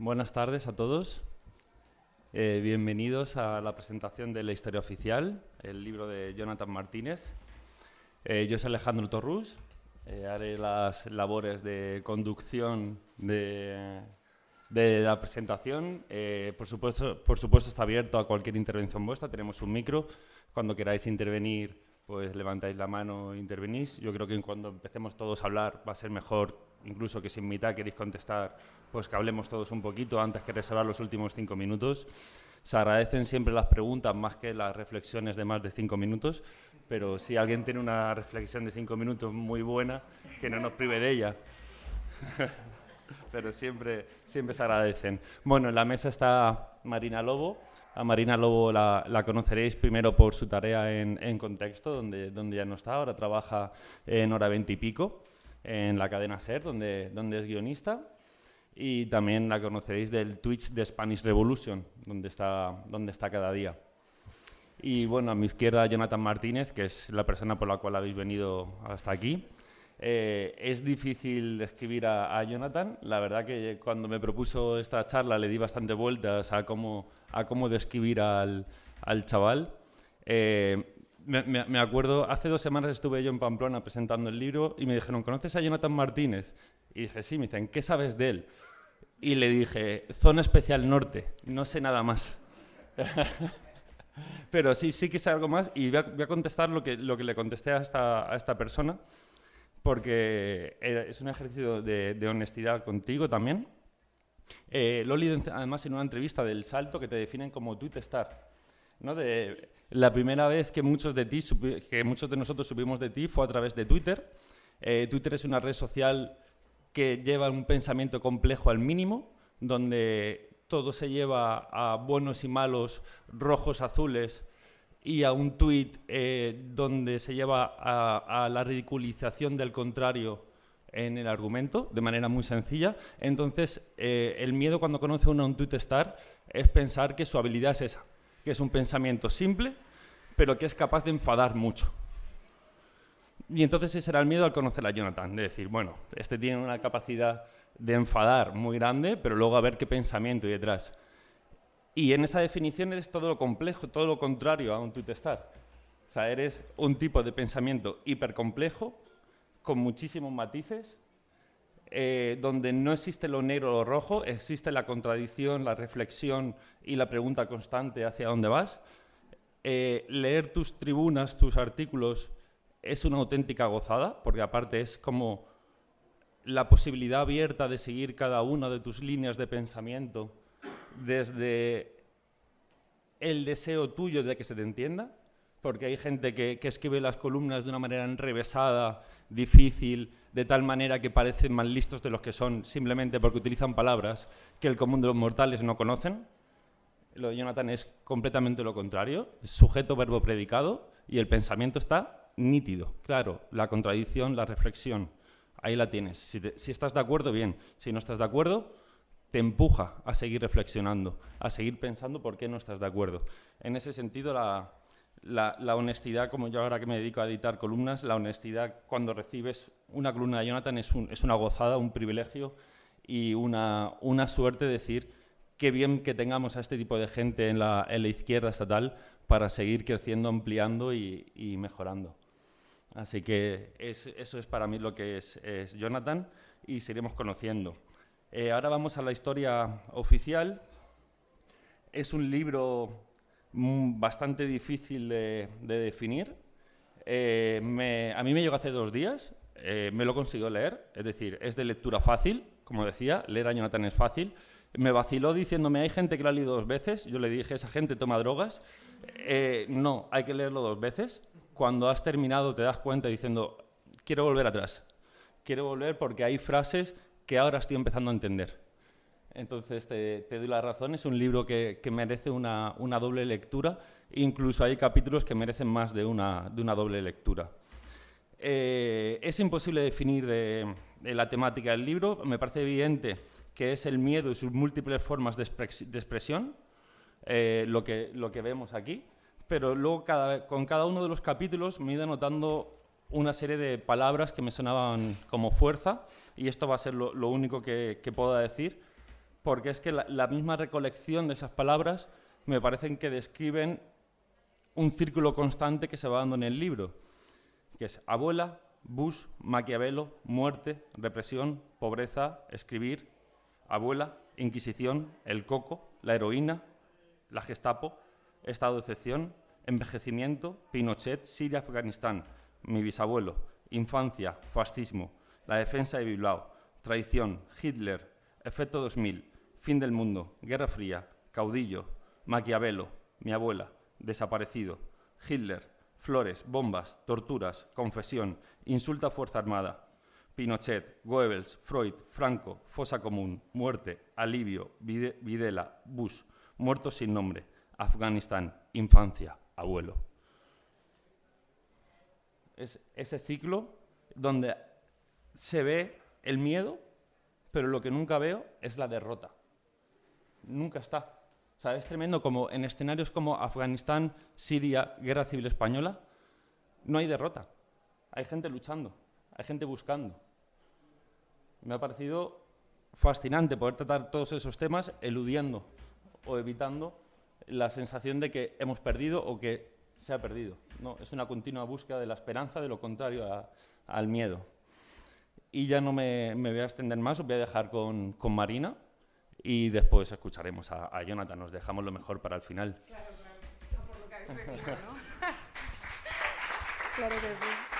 Buenas tardes a todos. Eh, bienvenidos a la presentación de la historia oficial, el libro de Jonathan Martínez. Eh, yo soy Alejandro Torrús. Eh, haré las labores de conducción de, la presentación. por, supuesto, por supuesto está abierto a cualquier intervención vuestra. Tenemos un micro. Cuando queráis intervenir, pues levantáis la mano e intervenís. Yo creo que cuando empecemos todos a hablar va a ser mejor, incluso que si en mitad queréis contestar, pues que hablemos todos un poquito antes que reservar los últimos cinco minutos. Se agradecen siempre las preguntas más que las reflexiones de más de cinco minutos, pero si alguien tiene una reflexión de cinco minutos muy buena, que no nos prive de ella. pero siempre, siempre se agradecen. Bueno, en la mesa está Marina Lobo, a Marina Lobo la, conoceréis primero por su tarea en, Contexto, donde, donde ya no está, ahora trabaja en Hora 20 y pico, en la cadena SER, donde, donde es guionista. Y también la conoceréis del Twitch de Spanish Revolution, donde está, donde está cada día. Y bueno, a mi izquierda Jonathan Martínez, que es la persona por la cual habéis venido hasta aquí. Eh, es difícil describir a, a, Jonathan. La verdad que cuando me propuso esta charla le di bastante vueltas a cómo, a cómo describir al, al chaval. Eh, me, acuerdo, hace dos semanas estuve yo en Pamplona presentando el libro y me dijeron, ¿conoces a Jonathan Martínez? Y dije, sí, me dicen, ¿qué sabes de él? Y le dije, Zona Especial Norte, no sé nada más. Pero sí, sí que sé algo más y voy a, voy contestar lo que, lo que le contesté a esta, a esta persona, porque es un ejercicio de, honestidad contigo también. Eh, lo además en una entrevista del Salto que te definen como tweet star. ¿No? De, la primera vez que muchos, de ti, que muchos de nosotros supimos de ti fue a través de Twitter. Eh, Twitter es una red social que lleva un pensamiento complejo al mínimo, donde todo se lleva a buenos y malos, rojos, azules, y a un tweet eh, donde se lleva a, la ridiculización del contrario en el argumento de manera muy sencilla. Entonces, eh, el miedo cuando conoce uno a un tweet star es pensar que su habilidad es esa, que es un pensamiento simple, pero que es capaz de enfadar mucho. Y entonces ese era el miedo al conocer a Jonathan, de decir, bueno, este tiene una capacidad de enfadar muy grande, pero luego a ver qué pensamiento hay detrás. Y en esa definición eres todo lo complejo, todo lo contrario a un tweet star. O sea, eres un tipo de pensamiento hipercomplejo, con muchísimos matices, eh, donde no existe lo negro o lo rojo, existe la contradicción, la reflexión y la pregunta constante hacia dónde vas. Eh, leer tus tribunas, tus artículos, es una auténtica gozada, porque aparte es como la posibilidad abierta de seguir cada una de tus líneas de pensamiento desde el deseo tuyo de que se te entienda, porque hay gente que, que escribe las columnas de una manera enrevesada difícil, de tal manera que parecen más listos de los que son, simplemente porque utilizan palabras que el común de los mortales no conocen. Lo de Jonathan es completamente lo contrario, sujeto, verbo, predicado, y el pensamiento está nítido, claro, la contradicción, la reflexión, ahí la tienes. Si, si estás de acuerdo, bien, si no estás de acuerdo, te empuja a seguir reflexionando, a seguir pensando por qué no estás de acuerdo. En ese sentido, la, la, honestidad, como yo ahora que me dedico a editar columnas, la honestidad cuando recibes una columna de Jonathan es, una gozada, un privilegio y una, suerte decir qué bien que tengamos a este tipo de gente en la, izquierda estatal para seguir creciendo, ampliando y, mejorando. Así que eso es para mí lo que es, Jonathan y seguiremos conociendo. Eh, ahora vamos a la historia oficial. Es un libro bastante difícil de, definir. Eh, a mí me llegó hace dos días, eh, me lo consiguió leer, es decir, es de lectura fácil, como decía, leer a Jonathan es fácil. Me vaciló diciéndome, hay gente que lo ha leído dos veces, yo le dije, esa gente toma drogas. Eh, no, hay que leerlo dos veces. Cuando has terminado te das cuenta diciendo, quiero volver atrás, quiero volver porque hay frases que ahora estoy empezando a entender. Entonces te, doy la razón, es un libro que, merece una, doble lectura, incluso hay capítulos que merecen más de una, doble lectura. Eh, es imposible definir de, la temática del libro, me parece evidente que es el miedo y sus múltiples formas de, expresión, eh, lo, que, vemos aquí, pero luego con cada uno de los capítulos me he ido notando una serie de palabras que me sonaban como fuerza, y esto va a ser lo, único que, que pueda decir, porque es que la, misma recolección de esas palabras me parecen que describen un círculo constante que se va dando en el libro, que es abuela, Bush, Maquiavelo, muerte, represión, pobreza, escribir, abuela, Inquisición, el coco, la heroína, la Gestapo, estado de excepción, envejecimiento, Pinochet, Siria, Afganistán, mi bisabuelo, infancia, fascismo, la defensa de Bilbao, traición, Hitler, efecto 2000, fin del mundo, guerra fría, caudillo, Maquiavelo, mi abuela, desaparecido, Hitler, flores, bombas, torturas, confesión, insulta a Fuerza Armada, Pinochet, Goebbels, Freud, Franco, fosa común, muerte, alivio, Videla, Bush, muertos sin nombre, Afganistán, infancia, abuelo. Es ese ciclo donde se ve el miedo, pero lo que nunca veo es la derrota. Nunca está. O es tremendo como en escenarios como Afganistán, Siria, Guerra Civil Española, no hay derrota. Hay gente luchando, hay gente buscando me ha parecido fascinante poder tratar todos esos temas eludiendo o evitando la sensación de que hemos perdido o que se ha perdido. No, es una continua búsqueda de la esperanza, de lo contrario al miedo. Y ya no me, voy a extender más, os voy a dejar con, Marina y después escucharemos a, a, Jonathan. Nos dejamos lo mejor para el final. Claro, claro. por lo que habéis venido, ¿no? claro que sí.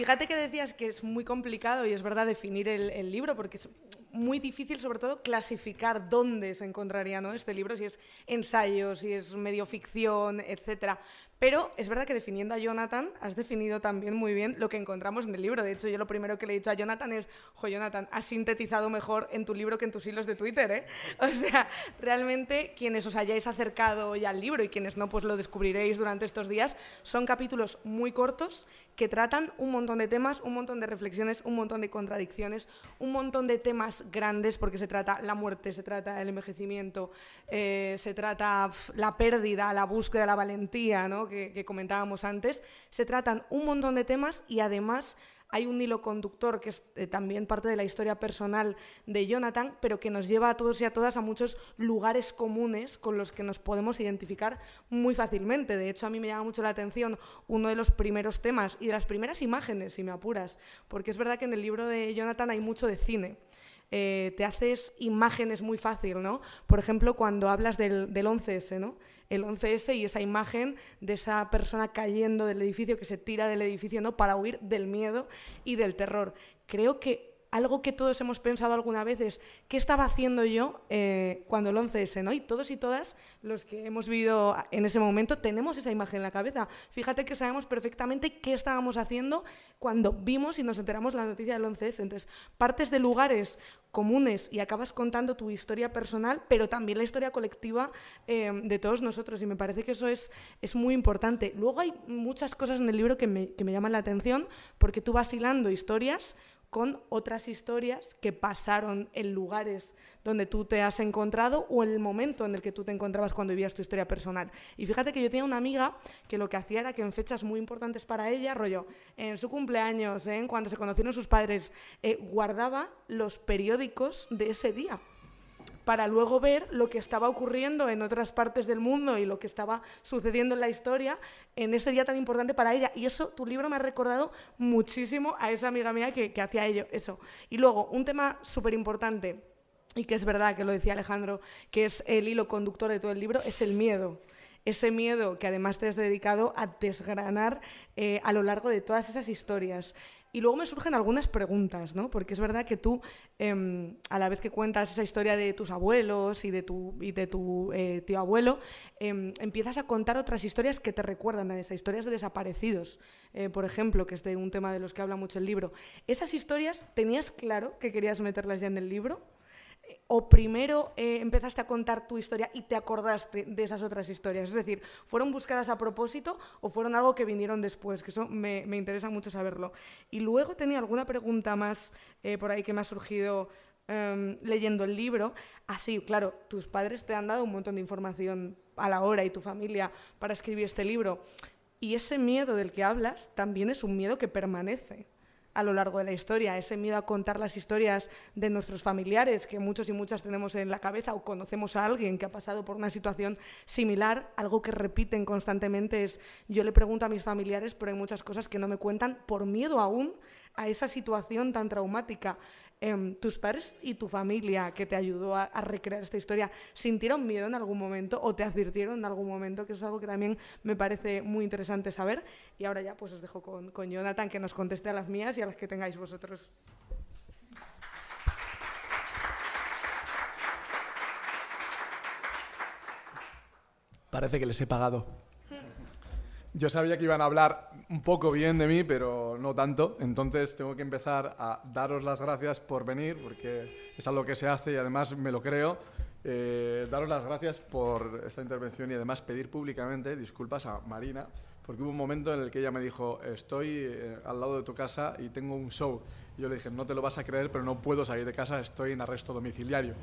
Fíjate que decías que es muy complicado y es verdad definir el, libro porque es muy difícil sobre todo clasificar dónde se encontraría ¿no? este libro, si es ensayo, si es medio ficción, etcétera. Pero es verdad que definiendo a Jonathan, has definido también muy bien lo que encontramos en el libro. De hecho, yo lo primero que le he dicho a Jonathan es, jo, Jonathan, has sintetizado mejor en tu libro que en tus hilos de Twitter, ¿eh? O sea, realmente quienes os hayáis acercado ya al libro y quienes no, pues lo descubriréis durante estos días, son capítulos muy cortos que tratan un montón de temas, un montón de reflexiones, un montón de contradicciones, un montón de temas grandes, porque se trata la muerte, se trata el envejecimiento, eh, se trata la pérdida, la búsqueda, la valentía, ¿no? Que, comentábamos antes, se tratan un montón de temas y además hay un hilo conductor que es eh, también parte de la historia personal de Jonathan, pero que nos lleva a todos y a todas a muchos lugares comunes con los que nos podemos identificar muy fácilmente. De hecho, a mí me llama mucho la atención uno de los primeros temas y de las primeras imágenes, si me apuras, porque es verdad que en el libro de Jonathan hay mucho de cine. Eh, te haces imágenes muy fácil, ¿no? Por ejemplo, cuando hablas del, del 11S, ¿no? El 11S y esa imagen de esa persona cayendo del edificio, que se tira del edificio ¿no? para huir del miedo y del terror. Creo que algo que todos hemos pensado alguna vez es qué estaba haciendo yo eh, cuando el 11S, ¿no? Y todos y todas los que hemos vivido en ese momento tenemos esa imagen en la cabeza. Fíjate que sabemos perfectamente qué estábamos haciendo cuando vimos y nos enteramos la noticia del 11S. Entonces, partes de lugares comunes y acabas contando tu historia personal, pero también la historia colectiva eh, de todos nosotros. Y me parece que eso es, es muy importante. Luego hay muchas cosas en el libro que me, que me llaman la atención porque tú vas hilando historias con otras historias que pasaron en lugares donde tú te has encontrado o en el momento en el que tú te encontrabas cuando vivías tu historia personal. Y fíjate que yo tenía una amiga que lo que hacía era que en fechas muy importantes para ella, rollo, en su cumpleaños, en cuando se conocieron sus padres, eh, guardaba los periódicos de ese día para luego ver lo que estaba ocurriendo en otras partes del mundo y lo que estaba sucediendo en la historia en ese día tan importante para ella. Y eso, tu libro me ha recordado muchísimo a esa amiga mía que, hacía ello, eso. Y luego, un tema súper importante, y que es verdad que lo decía Alejandro, que es el hilo conductor de todo el libro, es el miedo ese miedo que además te has dedicado a desgranar eh, a lo largo de todas esas historias. Y luego me surgen algunas preguntas, ¿no? Porque es verdad que tú, em, a la vez que cuentas esa historia de tus abuelos y de tu, eh, tío abuelo, em, empiezas a contar otras historias que te recuerdan a esa, historias de desaparecidos, eh, por ejemplo, que es de un tema de los que habla mucho el libro. ¿Esas historias tenías claro que querías meterlas ya en el libro? O primero eh, empezaste a contar tu historia y te acordaste de esas otras historias? Es decir, ¿fueron buscadas a propósito o fueron algo que vinieron después? Que eso me, interesa mucho saberlo. Y luego tenía alguna pregunta más eh, por ahí que me ha surgido em, leyendo el libro. Así, ah, claro, tus padres te han dado un montón de información a la hora y tu familia para escribir este libro. Y ese miedo del que hablas también es un miedo que permanece. A lo largo de la historia, ese miedo a contar las historias de nuestros familiares, que muchos y muchas tenemos en la cabeza, o conocemos a alguien que ha pasado por una situación similar, algo que repiten constantemente es, yo le pregunto a mis familiares, pero hay muchas cosas que no me cuentan por miedo aún a esa situación tan traumática. Em, tus padres y tu familia que te ayudó a, recrear esta historia, ¿sintieron miedo en algún momento o te advirtieron en algún momento? Que es algo que también me parece muy interesante saber. Y ahora ya pues os dejo con, con Jonathan que nos conteste a las mías y a las que tengáis vosotros. Parece que les he pagado. Yo sabía que iban a hablar un poco bien de mí, pero no tanto. Entonces tengo que empezar a daros las gracias por venir, porque es algo que se hace y además me lo creo. Eh, daros las gracias por esta intervención y además pedir públicamente disculpas a Marina, porque hubo un momento en el que ella me dijo, estoy eh, al lado de tu casa y tengo un show yo le dije, no te lo vas a creer, pero no puedo salir de casa, estoy en arresto domiciliario.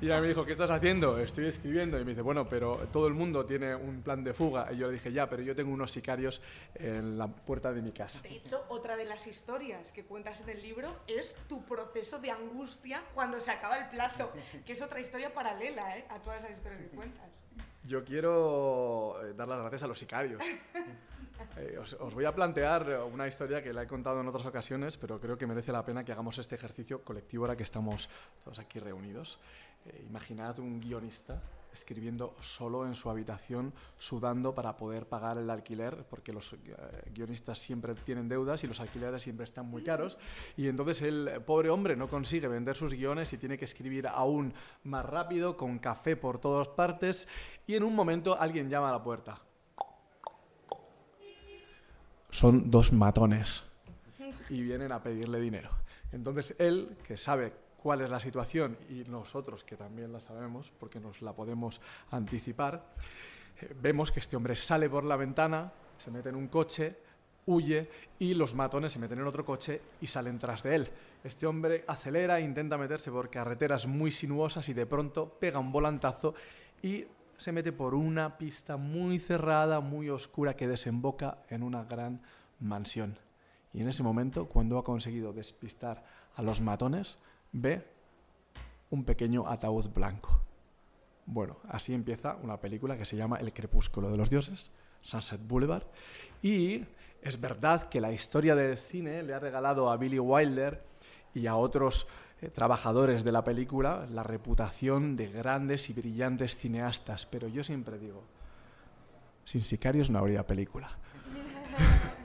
y ella me dijo, ¿qué estás haciendo? Estoy escribiendo. Y me dice, bueno, pero todo el mundo tiene un plan de fuga. Y yo le dije, ya, pero yo tengo unos sicarios en la puerta de mi casa. De hecho, otra de las historias que cuentas en el libro es tu proceso de angustia cuando se acaba el plazo, que es otra historia paralela ¿eh? a todas esas historias que cuentas. Yo quiero eh, dar las gracias a los sicarios. Eh, os, voy a plantear una historia que la he contado en otras ocasiones, pero creo que merece la pena que hagamos este ejercicio colectivo ahora que estamos todos aquí reunidos. Eh, imaginad un guionista escribiendo solo en su habitación, sudando para poder pagar el alquiler, porque los eh, guionistas siempre tienen deudas y los alquileres siempre están muy caros. Y entonces el pobre hombre no consigue vender sus guiones y tiene que escribir aún más rápido, con café por todas partes. Y en un momento alguien llama a la puerta son dos matones y vienen a pedirle dinero. Entonces él, que sabe cuál es la situación y nosotros, que también la sabemos porque nos la podemos anticipar, eh, vemos que este hombre sale por la ventana, se mete en un coche, huye y los matones se meten en otro coche y salen tras de él. Este hombre acelera, intenta meterse por carreteras muy sinuosas y de pronto pega un volantazo y se mete por una pista muy cerrada, muy oscura, que desemboca en una gran mansión. Y en ese momento, cuando ha conseguido despistar a los matones, ve un pequeño ataúd blanco. Bueno, así empieza una película que se llama El crepúsculo de los dioses, Sunset Boulevard, y es verdad que la historia del cine le ha regalado a Billy Wilder y a otros eh, trabajadores de la película la reputación de grandes y brillantes cineastas, pero yo siempre digo, sin sicarios no habría película.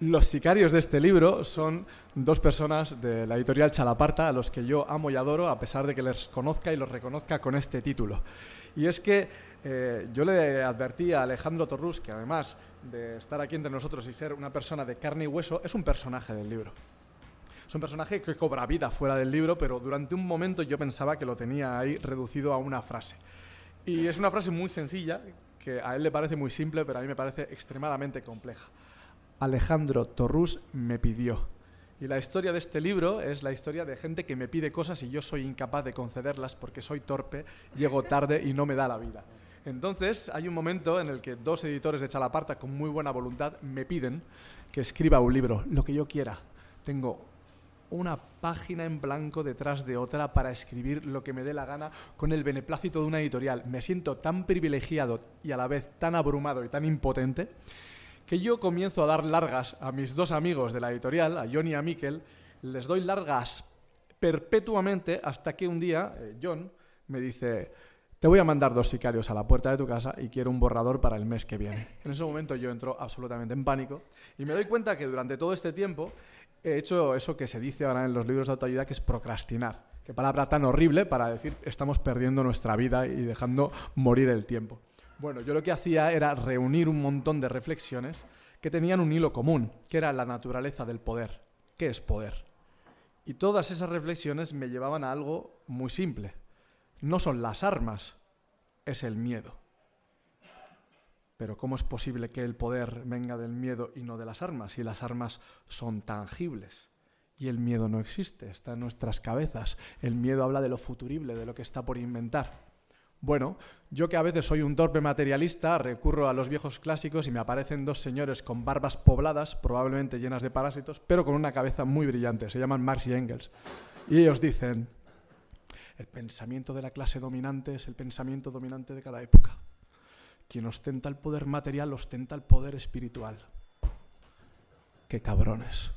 Los sicarios de este libro son dos personas de la editorial Chalaparta a los que yo amo y adoro a pesar de que les conozca y los reconozca con este título. Y es que eh, yo le advertí a Alejandro Torrus que además de estar aquí entre nosotros y ser una persona de carne y hueso, es un personaje del libro. Es un personaje que cobra vida fuera del libro, pero durante un momento yo pensaba que lo tenía ahí reducido a una frase. Y es una frase muy sencilla, que a él le parece muy simple, pero a mí me parece extremadamente compleja. Alejandro Torrus me pidió. Y la historia de este libro es la historia de gente que me pide cosas y yo soy incapaz de concederlas porque soy torpe, llego tarde y no me da la vida. Entonces hay un momento en el que dos editores de Chalaparta con muy buena voluntad me piden que escriba un libro, lo que yo quiera. Tengo una página en blanco detrás de otra para escribir lo que me dé la gana con el beneplácito de una editorial. Me siento tan privilegiado y a la vez tan abrumado y tan impotente que yo comienzo a dar largas a mis dos amigos de la editorial, a John y a Mikel, les doy largas perpetuamente hasta que un día eh, John me dice, te voy a mandar dos sicarios a la puerta de tu casa y quiero un borrador para el mes que viene. En ese momento yo entro absolutamente en pánico y me doy cuenta que durante todo este tiempo he hecho eso que se dice ahora en los libros de autoayuda, que es procrastinar. Qué palabra tan horrible para decir estamos perdiendo nuestra vida y dejando morir el tiempo. Bueno, yo lo que hacía era reunir un montón de reflexiones que tenían un hilo común, que era la naturaleza del poder. ¿Qué es poder? Y todas esas reflexiones me llevaban a algo muy simple. No son las armas, es el miedo. Pero ¿cómo es posible que el poder venga del miedo y no de las armas si las armas son tangibles? Y el miedo no existe, está en nuestras cabezas. El miedo habla de lo futurible, de lo que está por inventar. Bueno, yo que a veces soy un torpe materialista, recurro a los viejos clásicos y me aparecen dos señores con barbas pobladas, probablemente llenas de parásitos, pero con una cabeza muy brillante. Se llaman Marx y Engels. Y ellos dicen, el pensamiento de la clase dominante es el pensamiento dominante de cada época. Quien ostenta el poder material ostenta el poder espiritual. Qué cabrones.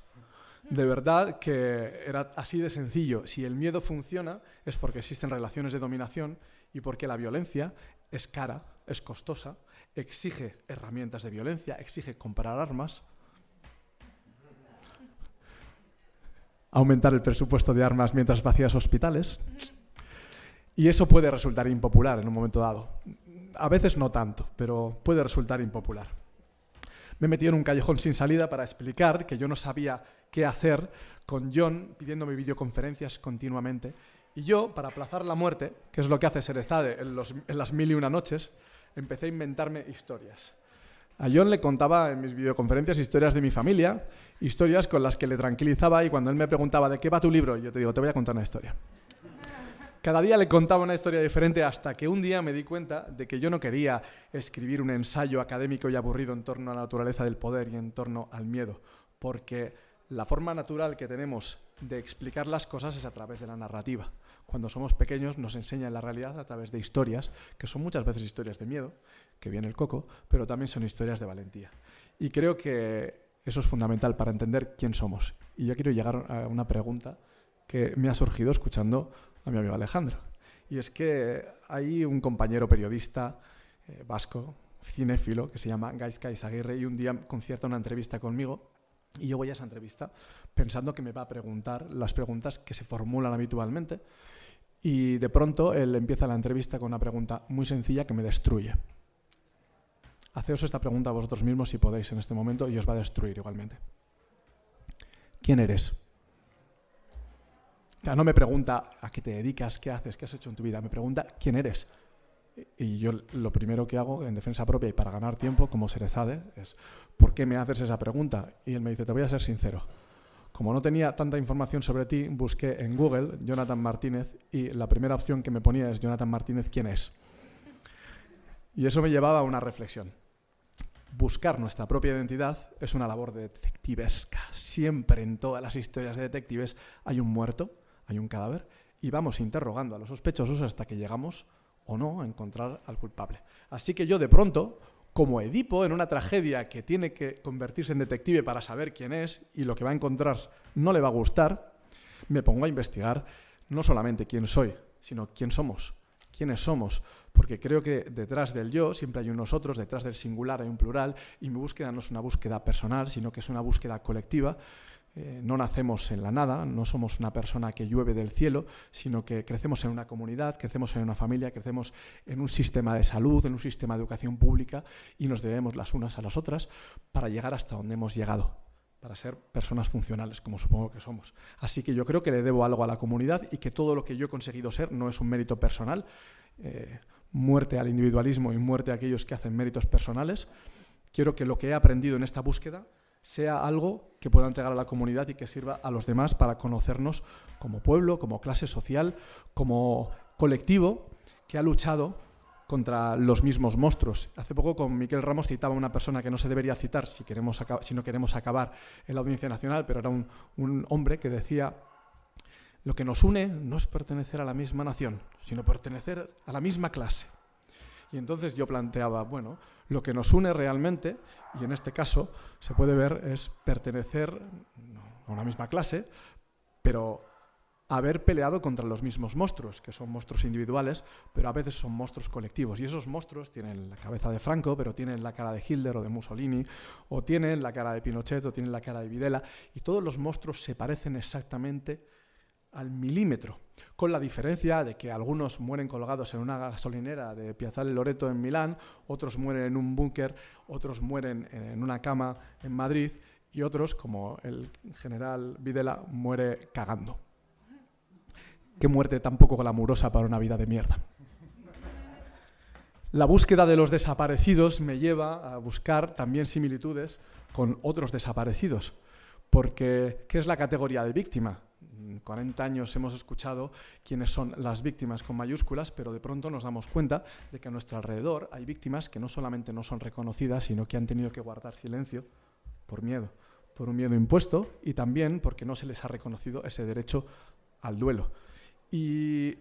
De verdad que era así de sencillo. Si el miedo funciona es porque existen relaciones de dominación y porque la violencia es cara, es costosa, exige herramientas de violencia, exige comprar armas, aumentar el presupuesto de armas mientras vacías hospitales. Y eso puede resultar impopular en un momento dado. A veces no tanto, pero puede resultar impopular. Me metí en un callejón sin salida para explicar que yo no sabía qué hacer con John pidiéndome videoconferencias continuamente. Y yo, para aplazar la muerte, que es lo que hace Serezade en, en las mil y una noches, empecé a inventarme historias. A John le contaba en mis videoconferencias historias de mi familia, historias con las que le tranquilizaba y cuando él me preguntaba de qué va tu libro, yo te digo, te voy a contar una historia. Cada día le contaba una historia diferente hasta que un día me di cuenta de que yo no quería escribir un ensayo académico y aburrido en torno a la naturaleza del poder y en torno al miedo, porque la forma natural que tenemos de explicar las cosas es a través de la narrativa. Cuando somos pequeños nos enseñan la realidad a través de historias, que son muchas veces historias de miedo, que viene el coco, pero también son historias de valentía. Y creo que eso es fundamental para entender quién somos. Y yo quiero llegar a una pregunta que me ha surgido escuchando a mi amigo Alejandro. Y es que hay un compañero periodista eh, vasco, cinéfilo, que se llama Gaizka Izaguirre, y un día concierta una entrevista conmigo. Y yo voy a esa entrevista pensando que me va a preguntar las preguntas que se formulan habitualmente. Y de pronto él empieza la entrevista con una pregunta muy sencilla que me destruye. Haceos esta pregunta a vosotros mismos si podéis en este momento y os va a destruir igualmente. ¿Quién eres? No me pregunta a qué te dedicas, qué haces, qué has hecho en tu vida, me pregunta quién eres. Y yo lo primero que hago en defensa propia y para ganar tiempo, como Serezade, es ¿por qué me haces esa pregunta? Y él me dice, te voy a ser sincero. Como no tenía tanta información sobre ti, busqué en Google Jonathan Martínez y la primera opción que me ponía es Jonathan Martínez, ¿quién es? Y eso me llevaba a una reflexión. Buscar nuestra propia identidad es una labor detectivesca. Siempre en todas las historias de detectives hay un muerto hay un cadáver y vamos interrogando a los sospechosos hasta que llegamos o no a encontrar al culpable. Así que yo de pronto, como Edipo en una tragedia que tiene que convertirse en detective para saber quién es y lo que va a encontrar no le va a gustar, me pongo a investigar no solamente quién soy, sino quién somos, quiénes somos, porque creo que detrás del yo siempre hay un nosotros, detrás del singular hay un plural, y mi búsqueda no es una búsqueda personal, sino que es una búsqueda colectiva, eh, no nacemos en la nada, no somos una persona que llueve del cielo, sino que crecemos en una comunidad, crecemos en una familia, crecemos en un sistema de salud, en un sistema de educación pública y nos debemos las unas a las otras para llegar hasta donde hemos llegado, para ser personas funcionales, como supongo que somos. Así que yo creo que le debo algo a la comunidad y que todo lo que yo he conseguido ser no es un mérito personal. Eh, muerte al individualismo y muerte a aquellos que hacen méritos personales. Quiero que lo que he aprendido en esta búsqueda sea algo que pueda entregar a la comunidad y que sirva a los demás para conocernos como pueblo, como clase social, como colectivo que ha luchado contra los mismos monstruos. Hace poco con Miquel Ramos citaba una persona que no se debería citar si, queremos si no queremos acabar en la Audiencia Nacional, pero era un hombre que decía, lo que nos une no es pertenecer a la misma nación, sino pertenecer a la misma clase. Y entonces yo planteaba, bueno, lo que nos une realmente, y en este caso se puede ver, es pertenecer a una misma clase, pero haber peleado contra los mismos monstruos, que son monstruos individuales, pero a veces son monstruos colectivos. Y esos monstruos tienen la cabeza de Franco, pero tienen la cara de Hitler o de Mussolini, o tienen la cara de Pinochet, o tienen la cara de Videla, y todos los monstruos se parecen exactamente al milímetro, con la diferencia de que algunos mueren colgados en una gasolinera de Piazzale Loreto en Milán, otros mueren en un búnker, otros mueren en una cama en Madrid y otros, como el general Videla, muere cagando. Qué muerte tan poco glamurosa para una vida de mierda. La búsqueda de los desaparecidos me lleva a buscar también similitudes con otros desaparecidos, porque ¿qué es la categoría de víctima? En 40 años hemos escuchado quiénes son las víctimas con mayúsculas, pero de pronto nos damos cuenta de que a nuestro alrededor hay víctimas que no solamente no son reconocidas, sino que han tenido que guardar silencio por miedo, por un miedo impuesto y también porque no se les ha reconocido ese derecho al duelo. Y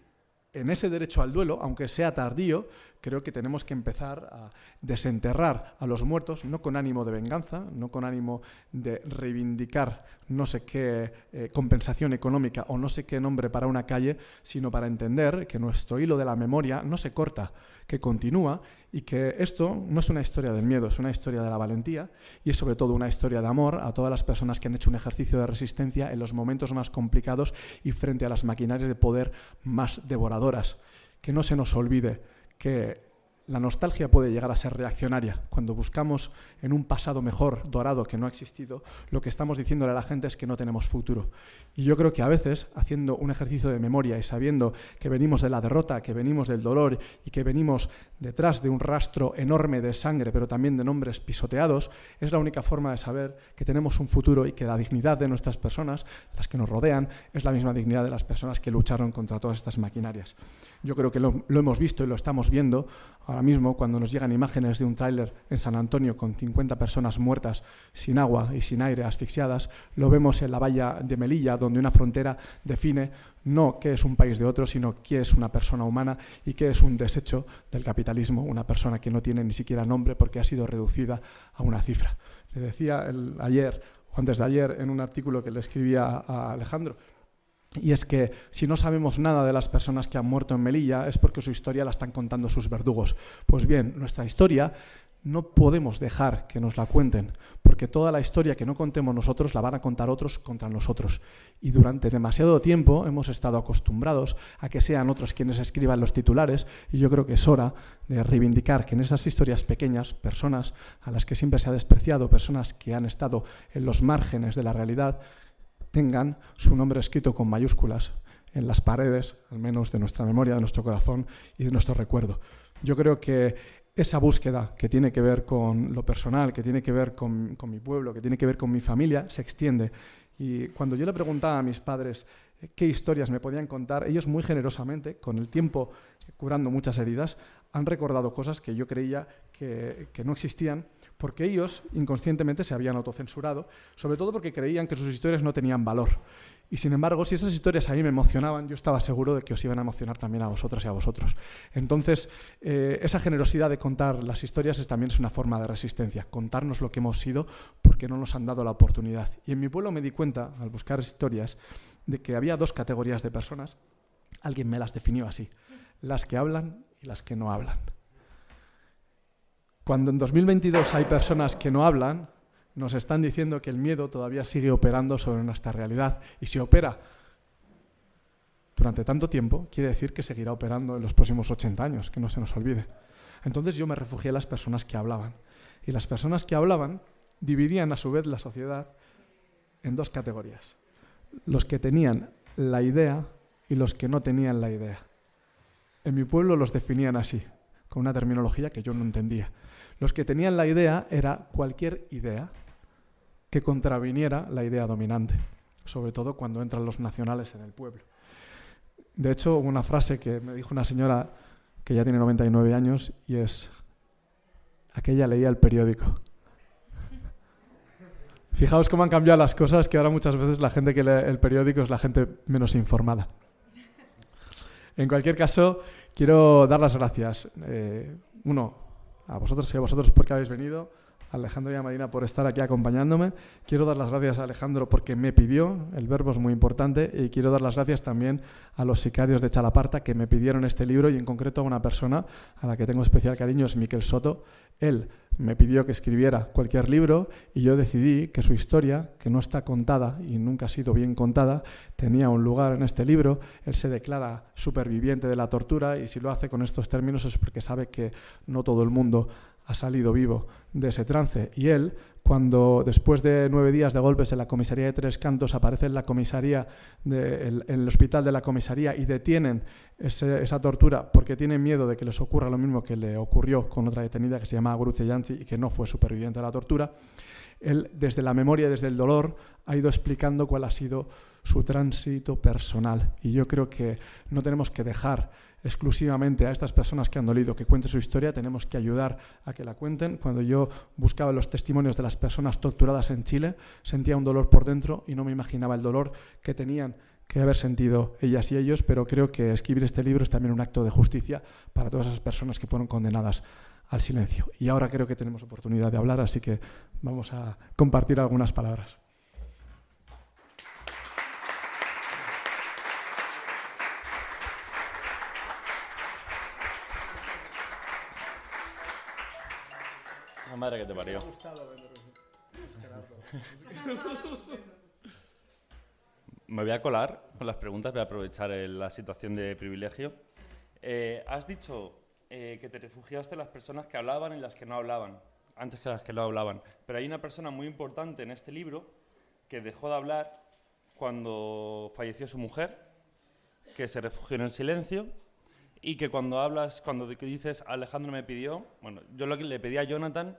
en ese derecho al duelo, aunque sea tardío, creo que tenemos que empezar a desenterrar a los muertos, no con ánimo de venganza, no con ánimo de reivindicar no sé qué eh, compensación económica o no sé qué nombre para una calle, sino para entender que nuestro hilo de la memoria no se corta, que continúa y que esto no es una historia del miedo, es una historia de la valentía y es sobre todo una historia de amor a todas las personas que han hecho un ejercicio de resistencia en los momentos más complicados y frente a las maquinarias de poder más devoradoras. Que no se nos olvide que la nostalgia puede llegar a ser reaccionaria. Cuando buscamos en un pasado mejor, dorado, que no ha existido, lo que estamos diciéndole a la gente es que no tenemos futuro. Y yo creo que a veces, haciendo un ejercicio de memoria y sabiendo que venimos de la derrota, que venimos del dolor y que venimos detrás de un rastro enorme de sangre, pero también de nombres pisoteados, es la única forma de saber que tenemos un futuro y que la dignidad de nuestras personas, las que nos rodean, es la misma dignidad de las personas que lucharon contra todas estas maquinarias. Yo creo que lo, hemos visto y lo estamos viendo ahora mismo cuando nos llegan imágenes de un tráiler en San Antonio con 50 personas muertas, sin agua y sin aire, asfixiadas, lo vemos en la valla de Melilla, donde una frontera define no qué es un país de otro, sino qué es una persona humana y qué es un desecho del capitalismo, una persona que no tiene ni siquiera nombre porque ha sido reducida a una cifra. Le decía ayer, o antes de ayer, en un artículo que le escribía a Alejandro, y es que si no sabemos nada de las personas que han muerto en Melilla es porque su historia la están contando sus verdugos. Pues bien, nuestra historia no podemos dejar que nos la cuenten, porque toda la historia que no contemos nosotros la van a contar otros contra nosotros. Y durante demasiado tiempo hemos estado acostumbrados a que sean otros quienes escriban los titulares, y yo creo que es hora de reivindicar que en esas historias pequeñas, personas a las que siempre se ha despreciado, personas que han estado en los márgenes de la realidad, tengan su nombre escrito con mayúsculas en las paredes, al menos de nuestra memoria, de nuestro corazón y de nuestro recuerdo. Yo creo que esa búsqueda que tiene que ver con lo personal, que tiene que ver con, mi pueblo, que tiene que ver con mi familia, se extiende. Y cuando yo le preguntaba a mis padres eh, qué historias me podían contar, ellos muy generosamente, con el tiempo curando muchas heridas, han recordado cosas que yo creía que, no existían, porque ellos inconscientemente se habían autocensurado, sobre todo porque creían que sus historias no tenían valor. Y sin embargo, si esas historias a mí me emocionaban, yo estaba seguro de que os iban a emocionar también a vosotras y a vosotros. Entonces, eh, esa generosidad de contar las historias es, también es una forma de resistencia, contarnos lo que hemos sido porque no nos han dado la oportunidad. Y en mi pueblo me di cuenta, al buscar historias, de que había dos categorías de personas. Alguien me las definió así, las que hablan y las que no hablan. Cuando en 2022 hay personas que no hablan, nos están diciendo que el miedo todavía sigue operando sobre nuestra realidad y si opera durante tanto tiempo, quiere decir que seguirá operando en los próximos 80 años, que no se nos olvide. Entonces yo me refugié en las personas que hablaban. Y las personas que hablaban dividían a su vez la sociedad en dos categorías. Los que tenían la idea y los que no tenían la idea. En mi pueblo los definían así, con una terminología que yo no entendía. Los que tenían la idea era cualquier idea que contraviniera la idea dominante, sobre todo cuando entran los nacionales en el pueblo. De hecho, una frase que me dijo una señora que ya tiene 99 años y es, aquella leía el periódico. Fijaos cómo han cambiado las cosas, que ahora muchas veces la gente que lee el periódico es la gente menos informada. En cualquier caso, quiero dar las gracias. Eh, uno, a vosotros y a vosotros porque habéis venido. Alejandro y Marina por estar aquí acompañándome. Quiero dar las gracias a Alejandro porque me pidió, el verbo es muy importante, y quiero dar las gracias también a los sicarios de Chalaparta que me pidieron este libro y en concreto a una persona a la que tengo especial cariño, es Miquel Soto. Él me pidió que escribiera cualquier libro y yo decidí que su historia, que no está contada y nunca ha sido bien contada, tenía un lugar en este libro. Él se declara superviviente de la tortura y si lo hace con estos términos es porque sabe que no todo el mundo ha salido vivo de ese trance. Y él, cuando después de nueve días de golpes en la comisaría de Tres Cantos, aparece en la comisaría, en el hospital de la comisaría y detienen esa tortura porque tienen miedo de que les ocurra lo mismo que le ocurrió con otra detenida que se llama Gruche Yanchi y que no fue superviviente de la tortura, él desde la memoria, desde el dolor, ha ido explicando cuál ha sido su tránsito personal. Y yo creo que no tenemos que dejar exclusivamente a estas personas que han dolido que cuenten su historia, tenemos que ayudar a que la cuenten. Cuando yo buscaba los testimonios de las personas torturadas en Chile, sentía un dolor por dentro y no me imaginaba el dolor que tenían que haber sentido ellas y ellos, pero creo que escribir este libro es también un acto de justicia para todas esas personas que fueron condenadas al silencio. Y ahora creo que tenemos oportunidad de hablar, así que vamos a compartir algunas palabras. Madre que te parió. Me voy a colar con las preguntas, voy a aprovechar la situación de privilegio. Eh, has dicho eh, que te refugiaste en las personas que hablaban y las que no hablaban, antes que las que no hablaban. Pero hay una persona muy importante en este libro que dejó de hablar cuando falleció su mujer, que se refugió en el silencio y que cuando hablas, cuando dices Alejandro me pidió, bueno, yo lo que le pedí a Jonathan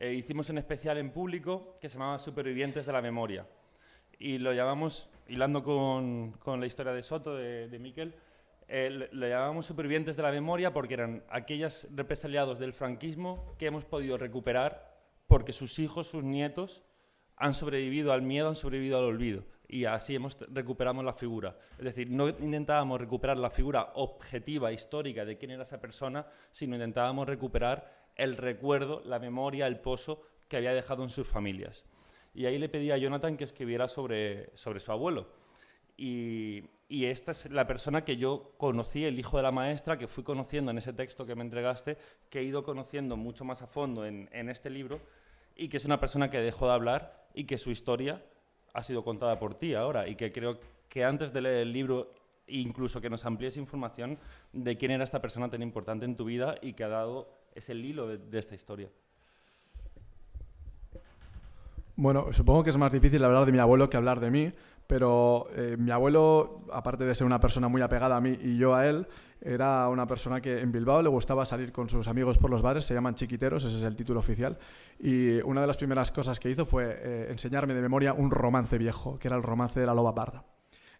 eh, hicimos un especial en público que se llamaba Supervivientes de la Memoria. Y lo llamamos, hilando con, con la historia de Soto, de, de Miquel, eh, lo llamamos Supervivientes de la Memoria porque eran aquellos represaliados del franquismo que hemos podido recuperar porque sus hijos, sus nietos, han sobrevivido al miedo, han sobrevivido al olvido. Y así hemos, recuperamos la figura. Es decir, no intentábamos recuperar la figura objetiva, histórica de quién era esa persona, sino intentábamos recuperar el recuerdo, la memoria, el pozo que había dejado en sus familias. Y ahí le pedí a Jonathan que escribiera sobre, sobre su abuelo. Y, esta es la persona que yo conocí, el hijo de la maestra, que fui conociendo en ese texto que me entregaste, que he ido conociendo mucho más a fondo en, en este libro, y que es una persona que dejó de hablar y que su historia ha sido contada por ti ahora, y que creo que antes de leer el libro incluso que nos amplíes información de quién era esta persona tan importante en tu vida y que ha dado es el hilo de, esta historia. Bueno, supongo que es más difícil hablar de mi abuelo que hablar de mí, pero eh, mi abuelo, aparte de ser una persona muy apegada a mí y yo a él, era una persona que en Bilbao le gustaba salir con sus amigos por los bares, se llaman chiquiteros, ese es el título oficial, y una de las primeras cosas que hizo fue eh, enseñarme de memoria un romance viejo, que era el romance de la loba parda.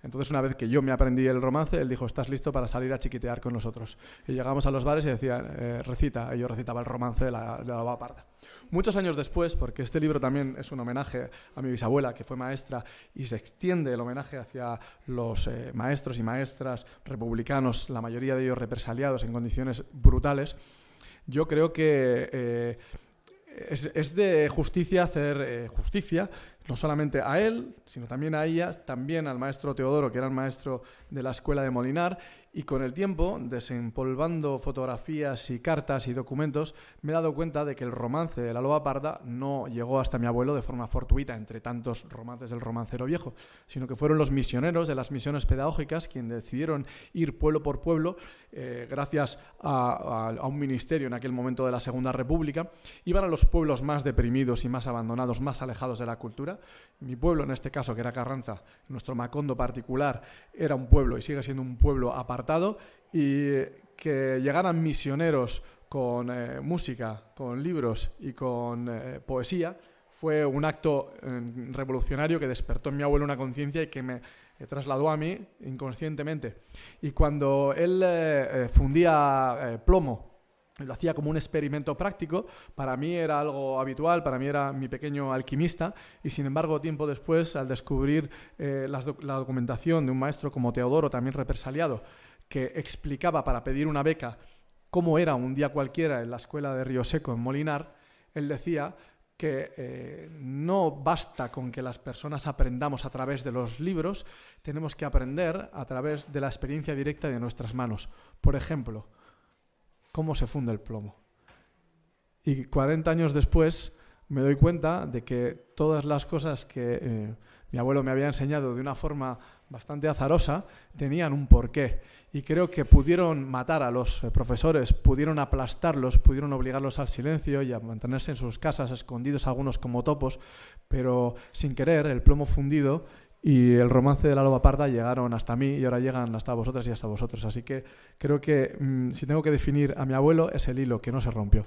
Entonces, una vez que yo me aprendí el romance, él dijo, ¿estás listo para salir a chiquitear con nosotros? Y llegamos a los bares y decía, eh, recita, y yo recitaba el romance de la, de parda. Muchos años después, porque este libro también es un homenaje a mi bisabuela, que fue maestra, y se extiende el homenaje hacia los eh, maestros y maestras republicanos, la mayoría de ellos represaliados en condiciones brutales, yo creo que... Eh, es, de justicia hacer justicia no solamente a él, sino también a ellas, también al maestro Teodoro, que era el maestro de la escuela de Molinar, y con el tiempo, desempolvando fotografías y cartas y documentos, me he dado cuenta de que el romance de la loba parda no llegó hasta mi abuelo de forma fortuita, entre tantos romances del romancero viejo, sino que fueron los misioneros de las misiones pedagógicas quienes decidieron ir pueblo por pueblo, eh, gracias a, a un ministerio en aquel momento de la Segunda República, iban a los pueblos más deprimidos y más abandonados, más alejados de la cultura. Mi pueblo, en este caso, que era Carranza, nuestro Macondo particular, era un pueblo y sigue siendo un pueblo apartado y que llegaran misioneros con eh, música, con libros y con eh, poesía fue un acto eh, revolucionario que despertó en mi abuelo una conciencia y que me trasladó a mí inconscientemente. Y cuando él fundía plomo, lo hacía como un experimento práctico, para mí era algo habitual, para mí era mi pequeño alquimista, y sin embargo, tiempo después, al descubrir la documentación de un maestro como Teodoro, también represaliado, que explicaba para pedir una beca cómo era un día cualquiera en la escuela de Río Seco en Molinar, él decía que eh, no basta con que las personas aprendamos a través de los libros, tenemos que aprender a través de la experiencia directa de nuestras manos. Por ejemplo, cómo se funde el plomo. Y 40 años después me doy cuenta de que todas las cosas que eh, mi abuelo me había enseñado de una forma bastante azarosa tenían un porqué y creo que pudieron matar a los eh, profesores, pudieron aplastarlos, pudieron obligarlos al silencio y a mantenerse en sus casas escondidos algunos como topos, pero sin querer el plomo fundido y el romance de la loba parda llegaron hasta mí y ahora llegan hasta vosotras y hasta vosotros. Así que creo que mm, si tengo que definir a mi abuelo es el hilo que no se rompió.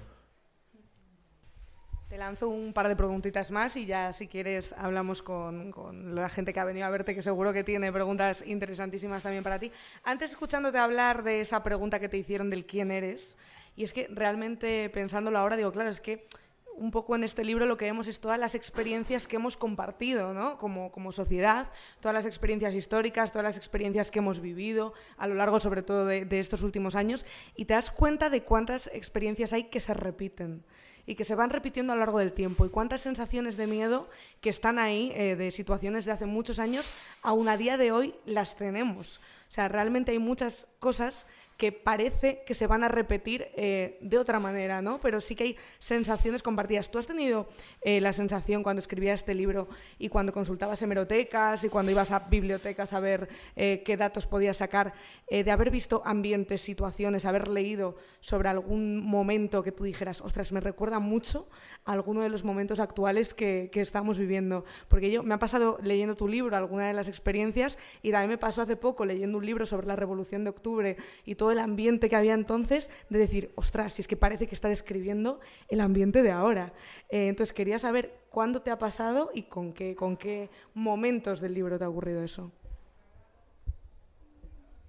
Lanzo un par de preguntitas más y ya si quieres hablamos con, con, la gente que ha venido a verte, que seguro que tiene preguntas interesantísimas también para ti. Antes escuchándote hablar de esa pregunta que te hicieron del quién eres, y es que realmente pensándolo ahora digo, claro, es que un poco en este libro lo que vemos es todas las experiencias que hemos compartido ¿no? como, como sociedad, todas las experiencias históricas, todas las experiencias que hemos vivido a lo largo sobre todo de, de estos últimos años y te das cuenta de cuántas experiencias hay que se repiten y que se van repitiendo a lo largo del tiempo y cuántas sensaciones de miedo que están ahí eh, de situaciones de hace muchos años, aún a día de hoy las tenemos. O sea, realmente hay muchas cosas que parece que se van a repetir eh, de otra manera, ¿no? Pero sí que hay sensaciones compartidas. ¿Tú has tenido eh, la sensación cuando escribías este libro y cuando consultabas hemerotecas y cuando ibas a bibliotecas a ver eh, qué datos podías sacar, de haber visto ambientes, situaciones, haber leído sobre algún momento que tú dijeras, ostras, me recuerda mucho a alguno de los momentos actuales que, que estamos viviendo? Porque yo me ha pasado leyendo tu libro alguna de las experiencias y también me pasó hace poco leyendo un libro sobre la Revolución de Octubre y todo el ambiente que había entonces, de decir, ostras, si es que parece que está describiendo el ambiente de ahora. Eh, entonces quería saber cuándo te ha pasado y con qué, con qué momentos del libro te ha ocurrido eso.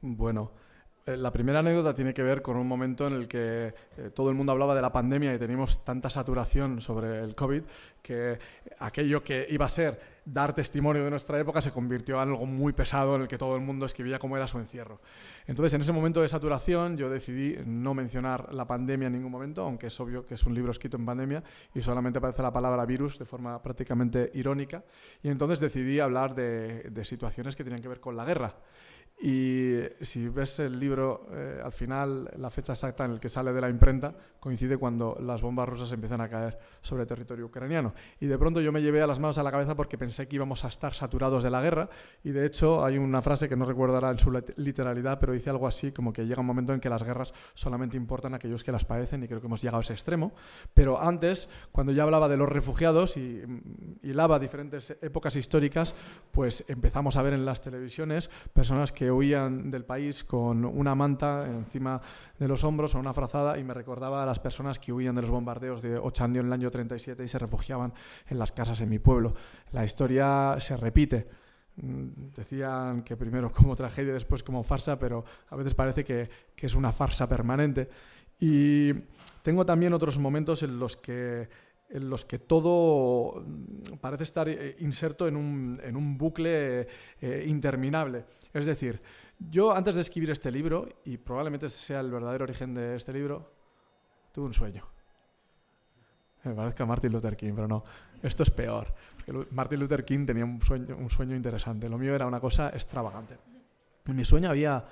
Bueno, la primera anécdota tiene que ver con un momento en el que eh, todo el mundo hablaba de la pandemia y teníamos tanta saturación sobre el COVID que aquello que iba a ser dar testimonio de nuestra época se convirtió en algo muy pesado en el que todo el mundo escribía cómo era su encierro. Entonces, en ese momento de saturación, yo decidí no mencionar la pandemia en ningún momento, aunque es obvio que es un libro escrito en pandemia y solamente aparece la palabra virus de forma prácticamente irónica. Y entonces decidí hablar de situaciones que tenían que ver con la guerra. Y si ves el libro, eh, al final, la fecha exacta en la que sale de la imprenta coincide cuando las bombas rusas empiezan a caer sobre territorio ucraniano. Y de pronto yo me llevé a las manos a la cabeza porque pensé que íbamos a estar saturados de la guerra. Y de hecho, hay una frase que no recuerdo ahora en su literalidad, pero dice algo así como que llega un momento en que las guerras solamente importan a aquellos que las padecen, y creo que hemos llegado a ese extremo. Pero antes, cuando ya hablaba de los refugiados y hilaba diferentes épocas históricas, pues empezamos a ver en las televisiones personas que huían del país con una manta encima de los hombros o una frazada y me recordaba a las personas que huían de los bombardeos de Ochandio en el año 37 y se refugiaban en las casas en mi pueblo. La historia se repite. Mm, decían que primero como tragedia, después como farsa, pero a veces parece que, que es una farsa permanente. Y tengo también otros momentos en los que en los que todo mm, parece estar eh, inserto en un, bucle eh, interminable. Es decir, yo antes de escribir este libro, y probablemente sea el verdadero origen de este libro, tuve un sueño. Me parezca Martin Luther King, pero no. Esto es peor. Martin Luther King tenía un sueño, interesante. Lo mío era una cosa extravagante. En mi sueño había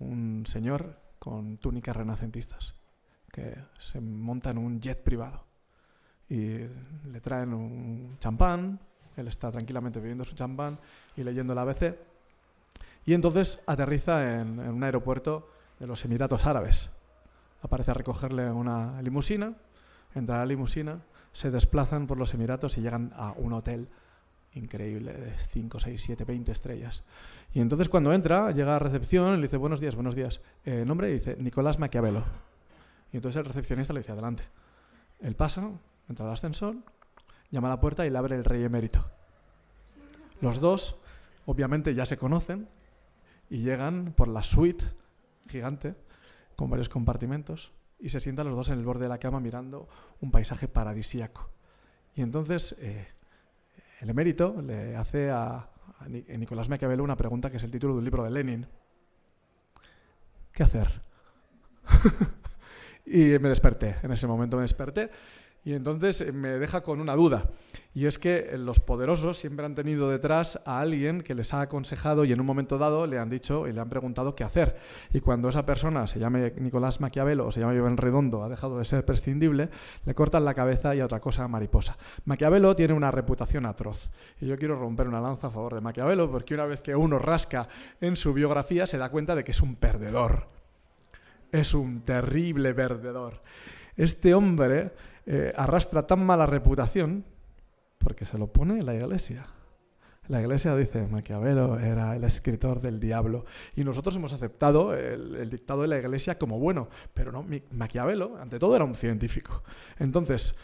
un señor con túnicas renacentistas que se monta un jet privado y le traen un champán, él está tranquilamente bebiendo su champán y leyendo el ABC, y entonces aterriza en, un aeropuerto de los Emiratos Árabes. Aparece a recogerle una limusina, entra a la limusina, se desplazan por los Emiratos y llegan a un hotel increíble de 5, 6, 7, 20 estrellas. Y entonces cuando entra, llega a recepción, le dice buenos días, buenos días. Eh, nombre dice Nicolás Maquiavelo. Y entonces el recepcionista le dice adelante. Él pasa, entra al ascensor, llama a la puerta y le abre el rey emérito. Los dos, obviamente, ya se conocen y llegan por la suite gigante con varios compartimentos y se sientan los dos en el borde de la cama mirando un paisaje paradisíaco. Y entonces eh, el emérito le hace a, a Nicolás Maquiavelo una pregunta que es el título de un libro de Lenin. ¿Qué hacer? y me desperté, en ese momento me desperté y entonces eh, me deja con una duda, y es que eh, los poderosos siempre han tenido detrás a alguien que les ha aconsejado y en un momento dado le han dicho y le han preguntado qué hacer. Y cuando esa persona se llame Nicolás Maquiavelo o se llame Iván Redondo, ha dejado de ser prescindible, le cortan la cabeza y a otra cosa mariposa. Maquiavelo tiene una reputación atroz. Y yo quiero romper una lanza a favor de Maquiavelo porque una vez que uno rasca en su biografía se da cuenta de que es un perdedor. Es un terrible perdedor. Este hombre eh, arrastra tan mala reputación porque se lo pone la iglesia. La iglesia dice, Maquiavelo era el escritor del diablo. Y nosotros hemos aceptado el, dictado de la iglesia como bueno, pero no, Maquiavelo, ante todo, era un científico. Entonces,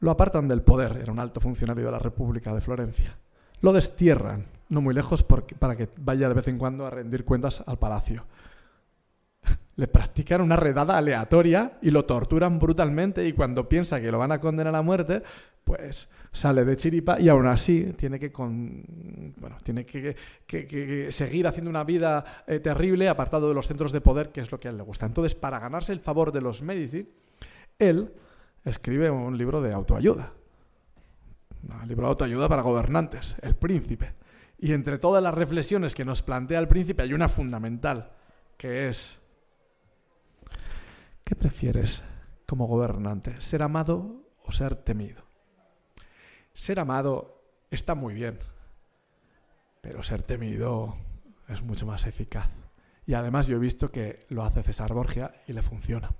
Lo apartan del poder, era un alto funcionario de la República de Florencia. Lo destierran, no muy lejos, para que vaya de vez en cuando a rendir cuentas al palacio. Le practican una redada aleatoria y lo torturan brutalmente y cuando piensa que lo van a condenar a muerte, pues sale de chiripa y aún así tiene que, bueno, tiene que, seguir haciendo una vida eh, terrible apartado de los centros de poder, que es lo que a él le gusta. Entonces, para ganarse el favor de los Medici, él escribe un libro de autoayuda. Un libro de autoayuda para gobernantes, El Príncipe. Y entre todas las reflexiones que nos plantea el príncipe hay una fundamental, que es, ¿qué prefieres como gobernante? ¿Ser amado o ser temido? Ser amado está muy bien, pero ser temido es mucho más eficaz. Y además yo he visto que lo hace César Borgia y le funciona.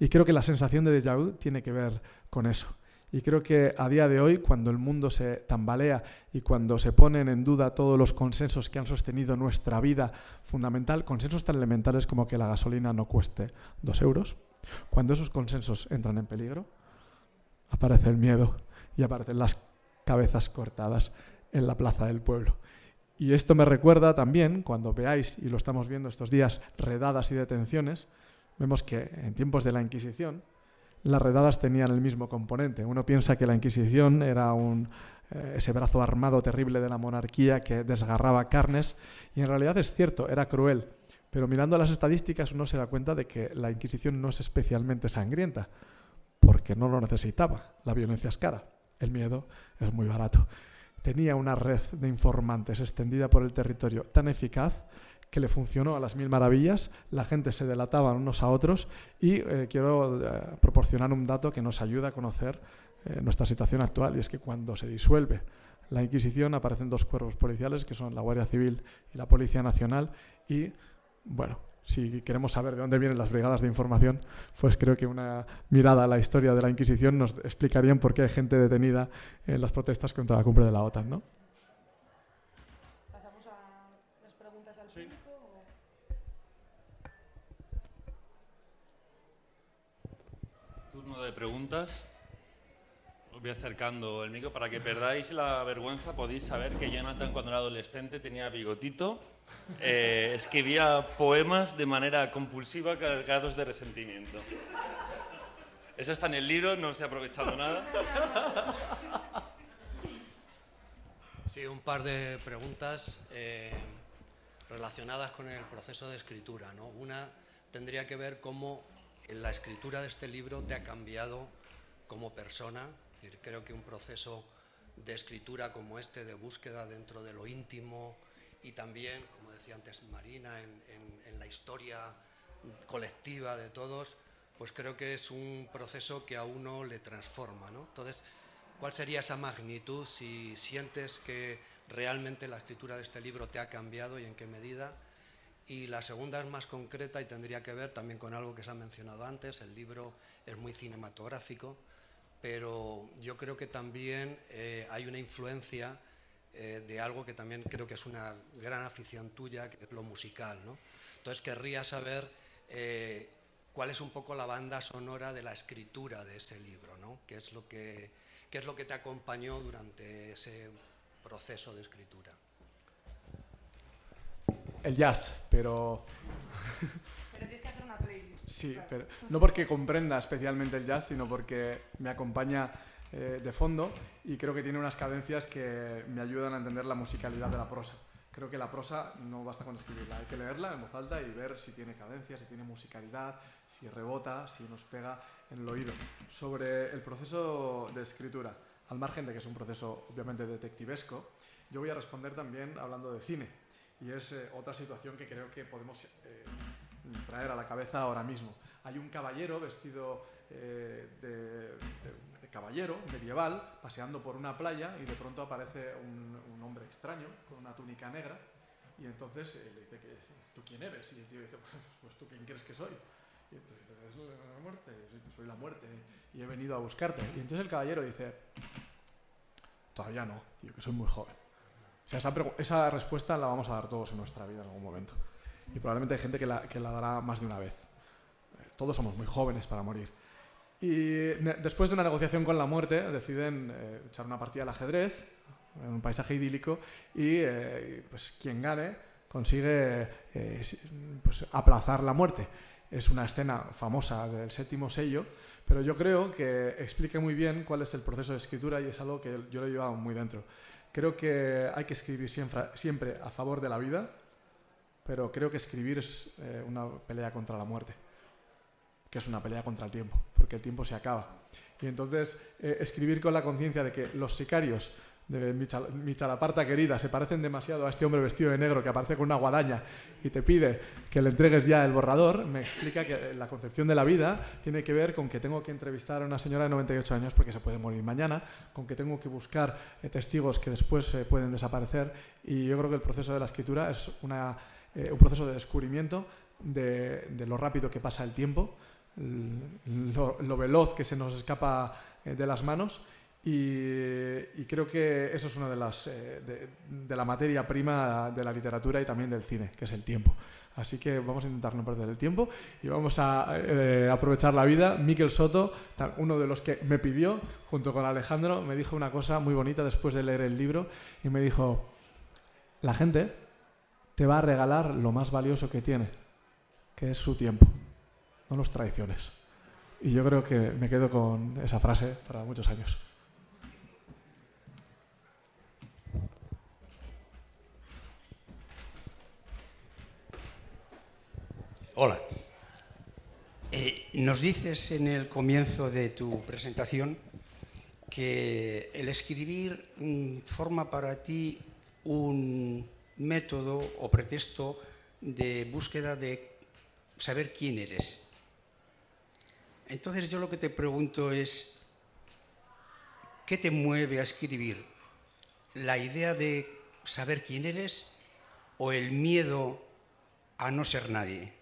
Y creo que la sensación de déjà vu tiene que ver con eso. Y creo que a día de hoy, cuando el mundo se tambalea y cuando se ponen en duda todos los consensos que han sostenido nuestra vida fundamental, consensos tan elementales como que la gasolina no cueste dos euros, cuando esos consensos entran en peligro, aparece el miedo y aparecen las cabezas cortadas en la plaza del pueblo. Y esto me recuerda también, cuando veáis, y lo estamos viendo estos días, redadas y detenciones, vemos que en tiempos de la Inquisición las redadas tenían el mismo componente. Uno piensa que la Inquisición era eh, ese brazo armado terrible de la monarquía que desgarraba carnes y en realidad es cierto, era cruel. Pero mirando las estadísticas uno se da cuenta de que la Inquisición no es especialmente sangrienta, porque no lo necesitaba. La violencia es cara, el miedo es muy barato. Tenía una red de informantes extendida por el territorio tan eficaz que le funcionó a las mil maravillas, la gente se delataba unos a otros y eh, quiero eh, proporcionar un dato que nos ayuda a conocer eh, nuestra situación actual y es que cuando se disuelve la Inquisición aparecen dos cuerpos policiales que son la Guardia Civil y la Policía Nacional y bueno, si queremos saber de dónde vienen las brigadas de información, pues creo que una mirada a la historia de la Inquisición nos explicaría por qué hay gente detenida en las protestas contra la cumbre de la OTAN, ¿no? De preguntas. Os voy acercando el micro para que perdáis la vergüenza. Podéis saber que Jonathan cuando era adolescente tenía bigotito. Eh, escribía poemas de manera compulsiva cargados de resentimiento. Eso está en el libro, no estoy aprovechando nada. Sí, un par de preguntas eh, relacionadas con el proceso de escritura. ¿no? Una tendría que ver cómo la escritura de este libro te ha cambiado como persona. creo que un proceso de escritura como este, de búsqueda dentro de lo íntimo y también, como decía antes Marina, en, la historia colectiva de todos, pues creo que es un proceso que a uno le transforma. ¿no? Entonces, ¿cuál sería esa magnitud si sientes que realmente la escritura de este libro te ha cambiado y en qué medida? Y la segunda es más concreta y tendría que ver también con algo que se ha mencionado antes. El libro es muy cinematográfico, pero yo creo que también eh, hay una influencia eh, de algo que también creo que es una gran afición tuya, que es lo musical. ¿no? Entonces querría saber eh, cuál es un poco la banda sonora de la escritura de ese libro, ¿no? qué, es lo que, qué es lo que te acompañó durante ese proceso de escritura el jazz, pero... Pero tienes que hacer una playlist. Sí, pero no porque comprenda especialmente el jazz, sino porque me acompaña eh, de fondo y creo que tiene unas cadencias que me ayudan a entender la musicalidad de la prosa. Creo que la prosa no basta con escribirla, hay que leerla en voz alta y ver si tiene cadencia, si tiene musicalidad, si rebota, si nos pega en el oído. Sobre el proceso de escritura, al margen de que es un proceso obviamente detectivesco, yo voy a responder también hablando de cine y es eh, otra situación que creo que podemos eh, traer a la cabeza ahora mismo. Hay un caballero vestido eh, de, caballero medieval paseando por una playa y de pronto aparece un, hombre extraño con una túnica negra y entonces le dice que tú quién eres y el tío dice pues, pues tú quién crees que soy y entonces dice es la muerte soy la muerte y he venido a buscarte. Y entonces el caballero dice todavía no tío que soy muy joven esa, respuesta la vamos a dar todos en nuestra vida en algún momento. Y probablemente hay gente que la, dará más de una vez. Eh, todos somos muy jóvenes para morir. Y después de una negociación con la muerte, deciden eh, echar una partida al ajedrez en un paisaje idílico y eh, pues quien gane consigue eh, pues, aplazar la muerte. Es una escena famosa del séptimo sello, pero yo creo que explica muy bien cuál es el proceso de escritura y es algo que yo lo he llevado muy dentro. Creo que hay que escribir siempre, a favor de la vida, pero creo que escribir es una pelea contra la muerte que es una pelea contra el tiempo, porque el tiempo se acaba. Y entonces eh, escribir con la conciencia de que los sicarios de mi, chalaparta querida se parecen demasiado a este hombre vestido de negro que aparece con una guadaña y te pide que le entregues ya el borrador, me explica que la concepción de la vida tiene que ver con que tengo que entrevistar a una señora de 98 años porque se puede morir mañana, con que tengo que buscar eh, testigos que después eh, pueden desaparecer y yo creo que el proceso de la escritura es una, un proceso de descubrimiento de, lo rápido que pasa el tiempo lo, veloz que se nos escapa eh, de las manos y, creo que eso es una de las eh, de, la materia prima de la literatura y también del cine, que es el tiempo. Así que vamos a intentar no perder el tiempo y vamos a eh, aprovechar la vida. Miquel Soto, uno de los que me pidió, junto con Alejandro, me dijo una cosa muy bonita después de leer el libro y me dijo, la gente te va a regalar lo más valioso que tiene, que es su tiempo no los traiciones. Y yo creo que me quedo con esa frase para muchos años. Hola. Eh, nos dices en el comienzo de tu presentación que el escribir mm, forma para ti un método o pretexto de búsqueda de saber quién eres. Entonces yo lo que te pregunto es, ¿qué te mueve a escribir? ¿La idea de saber quién eres o el miedo a no ser nadie?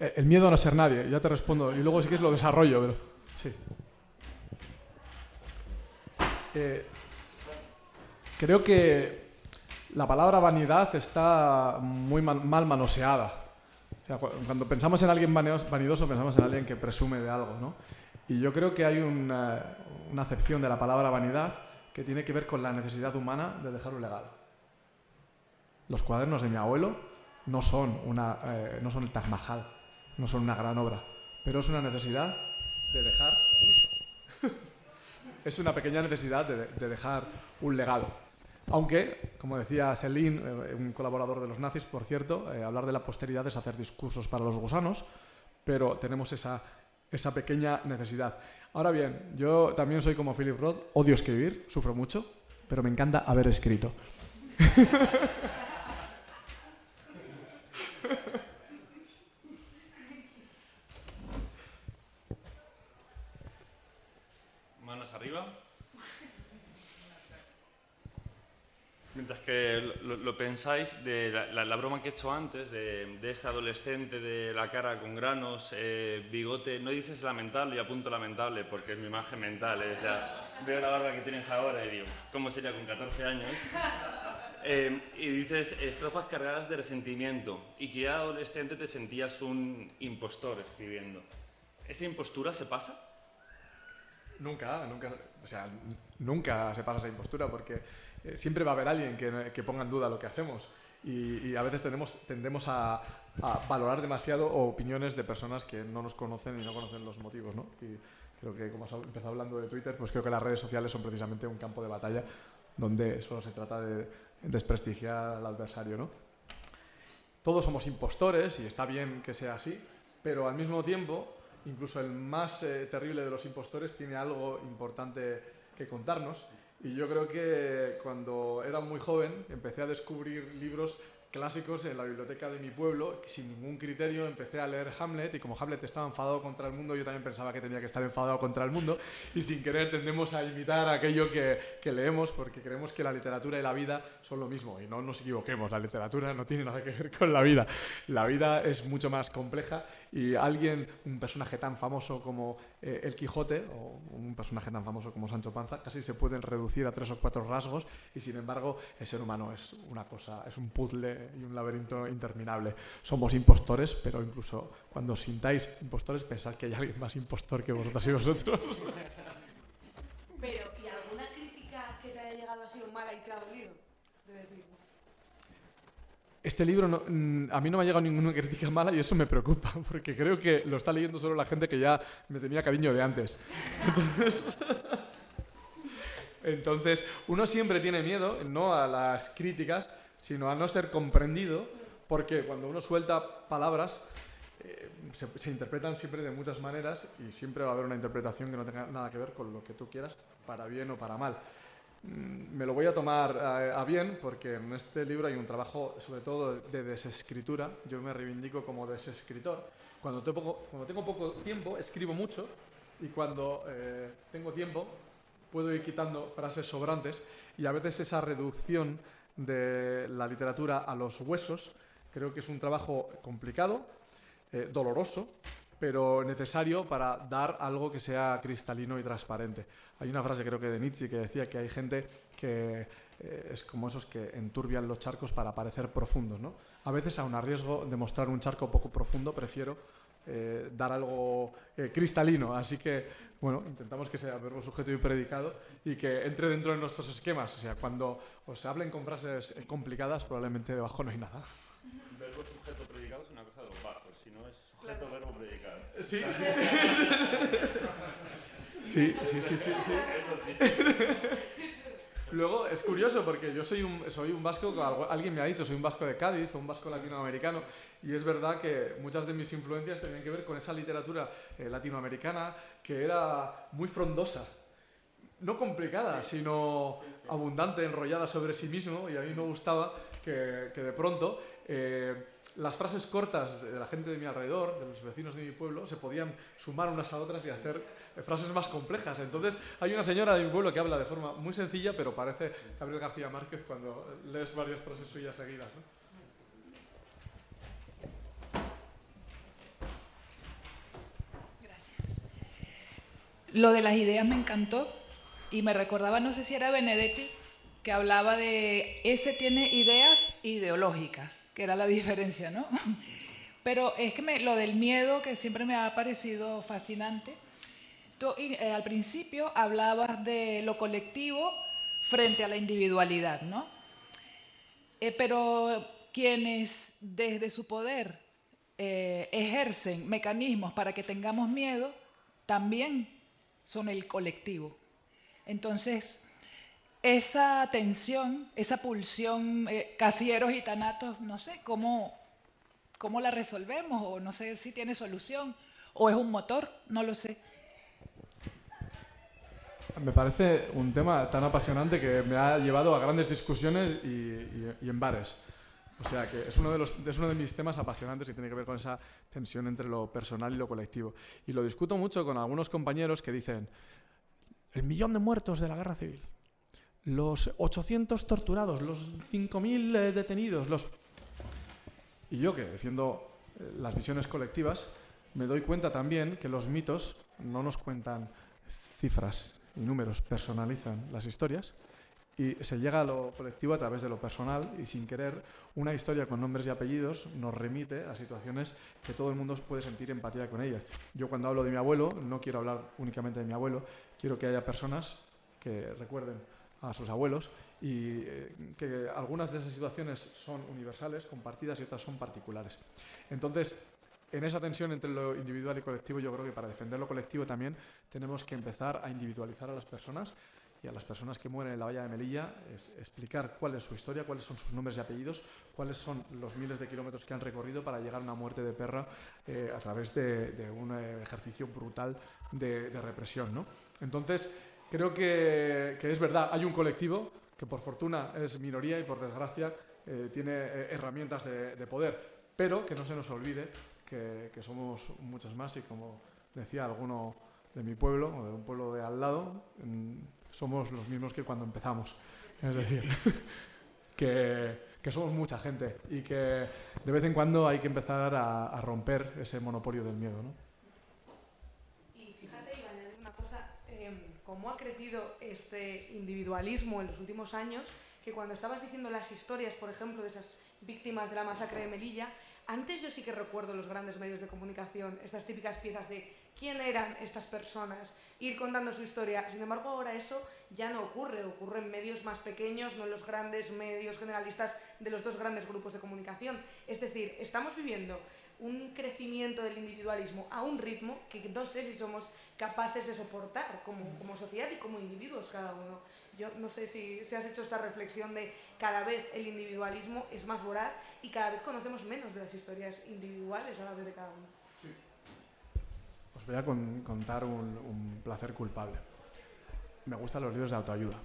Eh, el miedo a no ser nadie, ya te respondo. Y luego sí que es lo desarrollo, pero sí. Eh, creo que la palabra vanidad está muy mal manoseada cuando pensamos en alguien vanidoso, pensamos en alguien que presume de algo, ¿no? Y yo creo que hay una, acepción de la palabra vanidad que tiene que ver con la necesidad humana de dejar un legado. Los cuadernos de mi abuelo no son, una, eh, no son el Taj Mahal, no son una gran obra, pero es una necesidad de dejar... es una pequeña necesidad de dejar un legado. Aunque, como decía Céline, eh, un colaborador de los nazis, por cierto, eh, hablar de la posteridad es hacer discursos para los gusanos, pero tenemos esa, esa pequeña necesidad. Ahora bien, yo también soy como Philip Roth, odio escribir, sufro mucho, pero me encanta haber escrito. Manos arriba. Mientras que lo, pensáis, de la, broma que he hecho antes, de, este adolescente de la cara con granos, eh, bigote, no dices lamentable y apunto lamentable porque es mi imagen mental. Eh, veo la barba que tienes ahora y digo, ¿cómo sería con 14 años? Eh, y dices estrofas cargadas de resentimiento y que ya adolescente te sentías un impostor escribiendo. ¿Esa impostura se pasa? Nunca, nunca, o sea, nunca se pasa esa impostura porque eh, siempre va a haber alguien que, ponga en duda lo que hacemos. Y, a veces tendemos a, valorar demasiado opiniones de personas que no nos conocen y no conocen los motivos. ¿no? Y creo que, como has empezado hablando de Twitter, pues creo que las redes sociales son precisamente un campo de batalla donde solo se trata de desprestigiar al adversario. ¿no? Todos somos impostores y está bien que sea así, pero al mismo tiempo, incluso el más eh, terrible de los impostores tiene algo importante que contarnos y yo creo que cuando era muy joven empecé a descubrir libros clásicos en la biblioteca de mi pueblo, sin ningún criterio empecé a leer Hamlet y como Hamlet estaba enfadado contra el mundo, yo también pensaba que tenía que estar enfadado contra el mundo y sin querer tendemos a imitar aquello que, que leemos porque creemos que la literatura y la vida son lo mismo. Y no nos equivoquemos, la literatura no tiene nada que ver con la vida, la vida es mucho más compleja y alguien, un personaje tan famoso como eh, el Quijote o un personaje tan famoso como Sancho Panza casi se pueden reducir a tres o cuatro rasgos y sin embargo el ser humano es una cosa, es un puzzle y un laberinto interminable. Somos impostores, pero incluso cuando sintáis impostores pensad que hay alguien más impostor que vosotras y vosotros ¿y alguna crítica que te haya llegado así mala y te ha dolido? De decir, "Uf, Este libro no- mm, a mí no me ha llegado ninguna crítica mala y eso me preocupa, porque creo que lo está leyendo solo la gente que ya me tenía cariño de antes. Entonces, entonces, uno siempre tiene miedo, no a las críticas, sino a no ser comprendido, porque cuando uno suelta palabras, eh, se, se interpretan siempre de muchas maneras y siempre va a haber una interpretación que no tenga nada que ver con lo que tú quieras, para bien o para mal. Mm, Me lo voy a tomar eh, a bien porque en este libro hay un trabajo sobre todo de desescritura. Yo me reivindico como desescritor. Cuando tengo, poco tiempo escribo mucho y cuando eh, tengo tiempo puedo ir quitando frases sobrantes y a veces esa reducción de la literatura a los huesos creo que es un trabajo complicado, eh, doloroso, pero necesario para dar algo que sea cristalino y transparente. Hay una frase creo que de Nietzsche que decía que hay gente que eh, es como esos que enturbian los charcos para parecer profundos. ¿no? A veces, a riesgo de mostrar un charco poco profundo, prefiero eh, dar algo eh, cristalino. Así que, bueno, intentamos que sea verbo, sujeto y predicado y que entre dentro de nuestros esquemas. O sea, cuando os hablen con frases eh, complicadas, probablemente debajo no hay nada. Verbo sujeto predicado es una cosa de los no es sujeto verbo predicado. Sí, sí, sí, sí, sí, sí. Luego es curioso porque yo soy un, soy un vasco, alguien me ha dicho, soy un vasco de Cádiz o un vasco latinoamericano y es verdad que muchas de mis influencias tenían que ver con esa literatura eh, latinoamericana que era muy frondosa, no complicada, sino abundante, enrollada sobre sí mismo y a mí me gustaba que, que de pronto eh, las frases cortas de la gente de mi alrededor, de los vecinos de mi pueblo, se podían sumar unas a otras y hacer eh, frases más complejas. Entonces hay una señora de mi pueblo que habla de forma muy sencilla, pero parece Gabriel García Márquez cuando lees varias frases suyas seguidas. Lo de las ideas me encantó y me recordaba, no sé si era Benedetti, que hablaba de ese tiene ideas ideológicas, que era la diferencia, ¿no? Pero es que lo del miedo, que siempre me ha parecido fascinante, tú eh, al principio hablabas de lo colectivo frente a la individualidad, ¿no? Eh, pero quienes desde su poder eh, ejercen mecanismos para que tengamos miedo, también son el colectivo. Entonces, esa tensión, esa pulsión, eh, casilleros y tanatos, no sé cómo, cómo la resolvemos, o no sé si tiene solución, o es un motor, no lo sé. Me parece un tema tan apasionante que me ha llevado a grandes discusiones y, y- y en bares. O sea que es uno, de los, es uno de mis temas apasionantes y tiene que ver con esa tensión entre lo personal y lo colectivo. Y lo discuto mucho con algunos compañeros que dicen, el millón de muertos de la guerra civil, los 800 torturados, los 5.000 eh, detenidos, los... Y yo que defiendo eh, las visiones colectivas, me doy cuenta también que los mitos no nos cuentan cifras y números, personalizan las historias y se llega a lo colectivo a través de lo personal y sin querer una historia con nombres y apellidos nos remite a situaciones que todo el mundo puede sentir empatía con ellas. Yo cuando hablo de mi abuelo no quiero hablar únicamente de mi abuelo, quiero que haya personas que recuerden a sus abuelos y eh, que algunas de esas situaciones son universales, compartidas y otras son particulares. Entonces, en esa tensión entre lo individual y colectivo, yo creo que para defender lo colectivo también tenemos que empezar a individualizar a las personas y a las personas que mueren en la valla de Melilla, es explicar cuál es su historia, cuáles son sus nombres y apellidos, cuáles son los miles de kilómetros que han recorrido para llegar a una muerte de perra eh, a través de, un eh, ejercicio brutal de, de represión. ¿no? Entonces, creo que, es verdad, hay un colectivo que por fortuna es minoría y por desgracia eh, tiene eh, herramientas de, de poder, pero que no se nos olvide que, somos muchos más y como decía alguno de mi pueblo o de un pueblo de al lado, somos los mismos que cuando empezamos. Es decir, que, que somos mucha gente y que de vez en cuando hay que empezar a, a romper ese monopolio del miedo. ¿no? Y fíjate, cómo ha crecido este individualismo en los últimos años, que cuando estabas diciendo las historias, por ejemplo, de esas víctimas de la masacre de Melilla, antes yo sí que recuerdo los grandes medios de comunicación, estas típicas piezas de quién eran estas personas, ir contando su historia. Sin embargo, ahora eso ya no ocurre, ocurre en medios más pequeños, no en los grandes medios generalistas de los dos grandes grupos de comunicación. Es decir, estamos viviendo un crecimiento del individualismo a un ritmo que no sé si somos capaces de soportar como, como sociedad y como individuos cada uno. Yo no sé si, si has hecho esta reflexión de cada vez el individualismo es más voraz y cada vez conocemos menos de las historias individuales a la vez de cada uno. Sí. Os voy a contar un, un placer culpable. Me gustan los libros de autoayuda.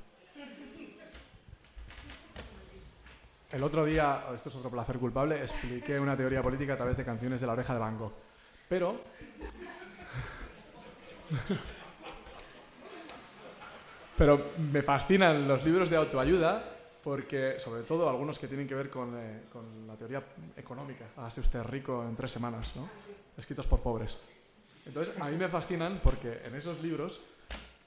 El otro día, esto es otro placer culpable, expliqué una teoría política a través de canciones de la oreja de Van Gogh. Pero pero me fascinan los libros de autoayuda porque, sobre todo, algunos que tienen que ver con, eh, la teoría económica. Hágase usted rico en tres semanas, ¿no? Escritos por pobres. Entonces, a mí me fascinan porque en esos libros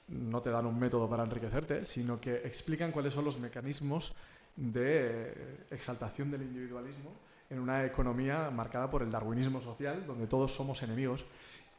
no te dan un método para enriquecerte, sino que explican cuáles son los mecanismos de exaltación del individualismo en una economía marcada por el darwinismo social, donde todos somos enemigos.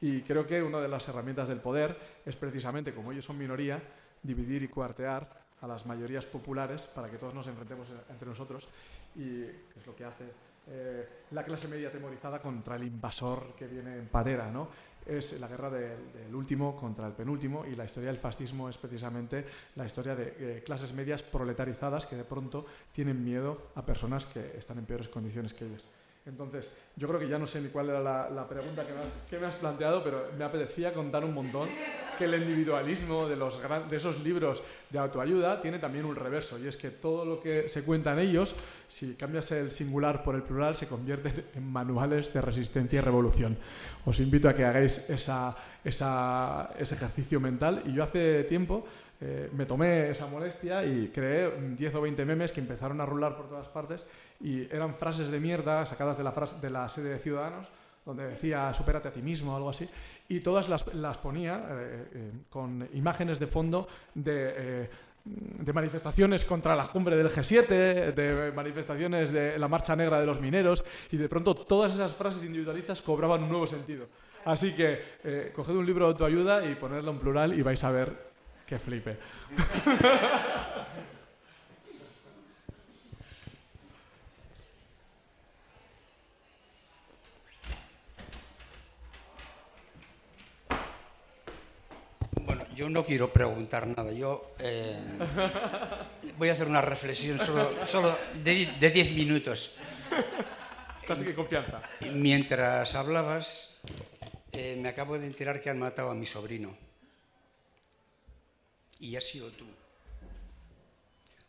Y creo que una de las herramientas del poder es precisamente, como ellos son minoría, dividir y cuartear a las mayorías populares para que todos nos enfrentemos entre nosotros y es lo que hace eh, la clase media atemorizada contra el invasor que viene en patera, ¿no? Es la guerra del último contra el penúltimo y la historia del fascismo es precisamente la historia de eh, clases medias proletarizadas que de pronto tienen miedo a personas que están en peores condiciones que ellos. Entonces, yo creo que ya no sé ni cuál era la, pregunta que me, has, que me, has, planteado, pero me apetecía contar un montón que el individualismo de, los de esos libros de autoayuda tiene también un reverso, y es que todo lo que se cuenta en ellos, si cambias el singular por el plural, se convierte en manuales de resistencia y revolución. Os invito a que hagáis esa, esa, ese ejercicio mental, y yo hace tiempo eh, me tomé esa molestia y creé 10 o 20 memes que empezaron a rular por todas partes y eran frases de mierda sacadas de la, frase, de la sede de Ciudadanos, donde decía supérate a ti mismo o algo así, y todas las, las ponía eh, eh, con imágenes de fondo de, de manifestaciones contra la cumbre del G7, de manifestaciones de la marcha negra de los mineros, y de pronto todas esas frases individualistas cobraban un nuevo sentido. Así que coged un libro de autoayuda y ponedlo en plural y vais a ver que flipe. Bueno, yo no quiero preguntar nada. Yo eh, voy a hacer una reflexión solo, de 10 minutos. Estás en confianza. Mientras hablabas, eh, me acabo de enterar que han matado a mi sobrino y has sido tú.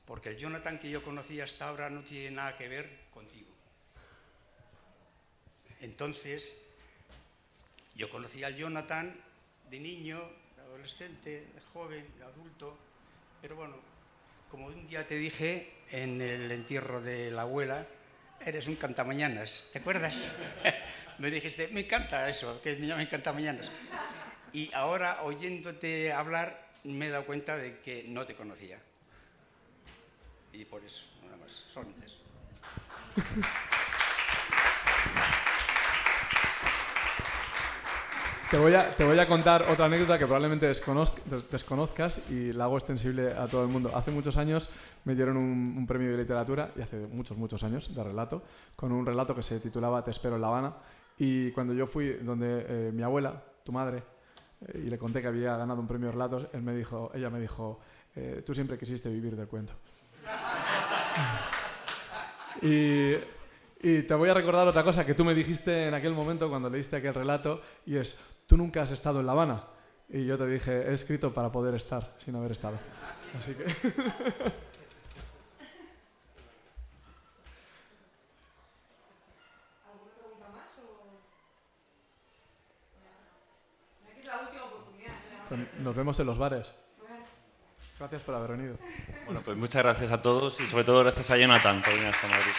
Porque el Jonathan que yo conocí hasta ahora no tiene nada que ver contigo. Entonces, yo conocí al Jonathan de niño, de adolescente, de joven, de adulto, pero bueno, como un día te dije en el entierro de la abuela, eres un cantamañanas, ¿te acuerdas? me dijiste, me encanta eso, que me llama cantamañanas. Y ahora oyéndote hablar, me he dado cuenta de que no te conocía. Y por eso, nada más, eso. Te voy, a, te voy a contar otra anécdota que probablemente desconozcas y la hago extensible a todo el mundo. Hace muchos años me dieron un, premio de literatura, y hace muchos, muchos años, de relato, con un relato que se titulaba Te espero en La Habana. Y cuando yo fui donde eh, mi abuela, tu madre, y le conté que había ganado un premio relatos, él me dijo, ella me dijo, eh, tú siempre quisiste vivir del cuento. y, y, te voy a recordar otra cosa que tú me dijiste en aquel momento cuando leíste aquel relato, y es, tú nunca has estado en La Habana. Y yo te dije, he escrito para poder estar, sin haber estado. Así que... Nos vemos en los bares. Gracias por haber venido. Bueno, pues muchas gracias a todos y sobre todo gracias a Jonathan por venir hasta Madrid.